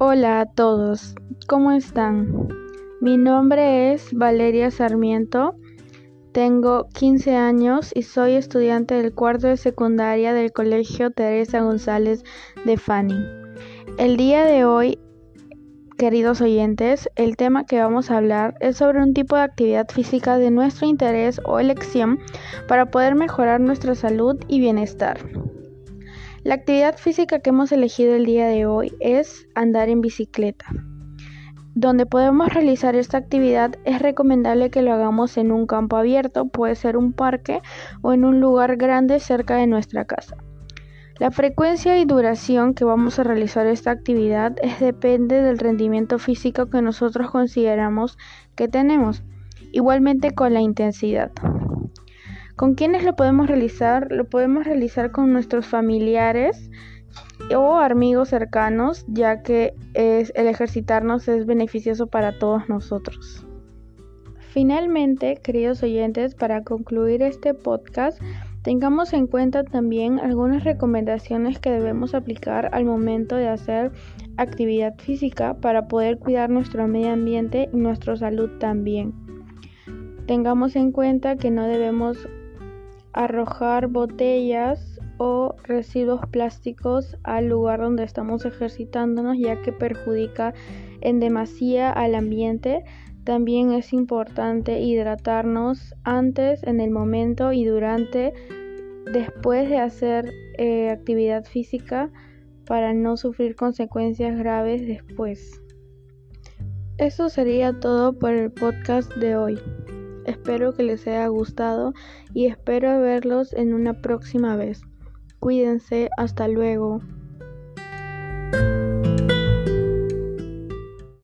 Hola a todos, ¿cómo están? Mi nombre es Valeria Sarmiento, tengo 15 años y soy estudiante del cuarto de secundaria del Colegio Teresa González de Fanning. El día de hoy, queridos oyentes, el tema que vamos a hablar es sobre un tipo de actividad física de nuestro interés o elección para poder mejorar nuestra salud y bienestar. La actividad física que hemos elegido el día de hoy es andar en bicicleta. Donde podemos realizar esta actividad es recomendable que lo hagamos en un campo abierto, puede ser un parque o en un lugar grande cerca de nuestra casa. La frecuencia y duración que vamos a realizar esta actividad es depende del rendimiento físico que nosotros consideramos que tenemos, igualmente con la intensidad. ¿Con quiénes lo podemos realizar? Lo podemos realizar con nuestros familiares o amigos cercanos, ya que es, el ejercitarnos es beneficioso para todos nosotros. Finalmente, queridos oyentes, para concluir este podcast, tengamos en cuenta también algunas recomendaciones que debemos aplicar al momento de hacer actividad física para poder cuidar nuestro medio ambiente y nuestra salud también. Tengamos en cuenta que no debemos arrojar botellas o residuos plásticos al lugar donde estamos ejercitándonos ya que perjudica en demasía al ambiente. También es importante hidratarnos antes, en el momento y durante, después de hacer eh, actividad física para no sufrir consecuencias graves después. Eso sería todo por el podcast de hoy. Espero que les haya gustado y espero verlos en una próxima vez. Cuídense, hasta luego.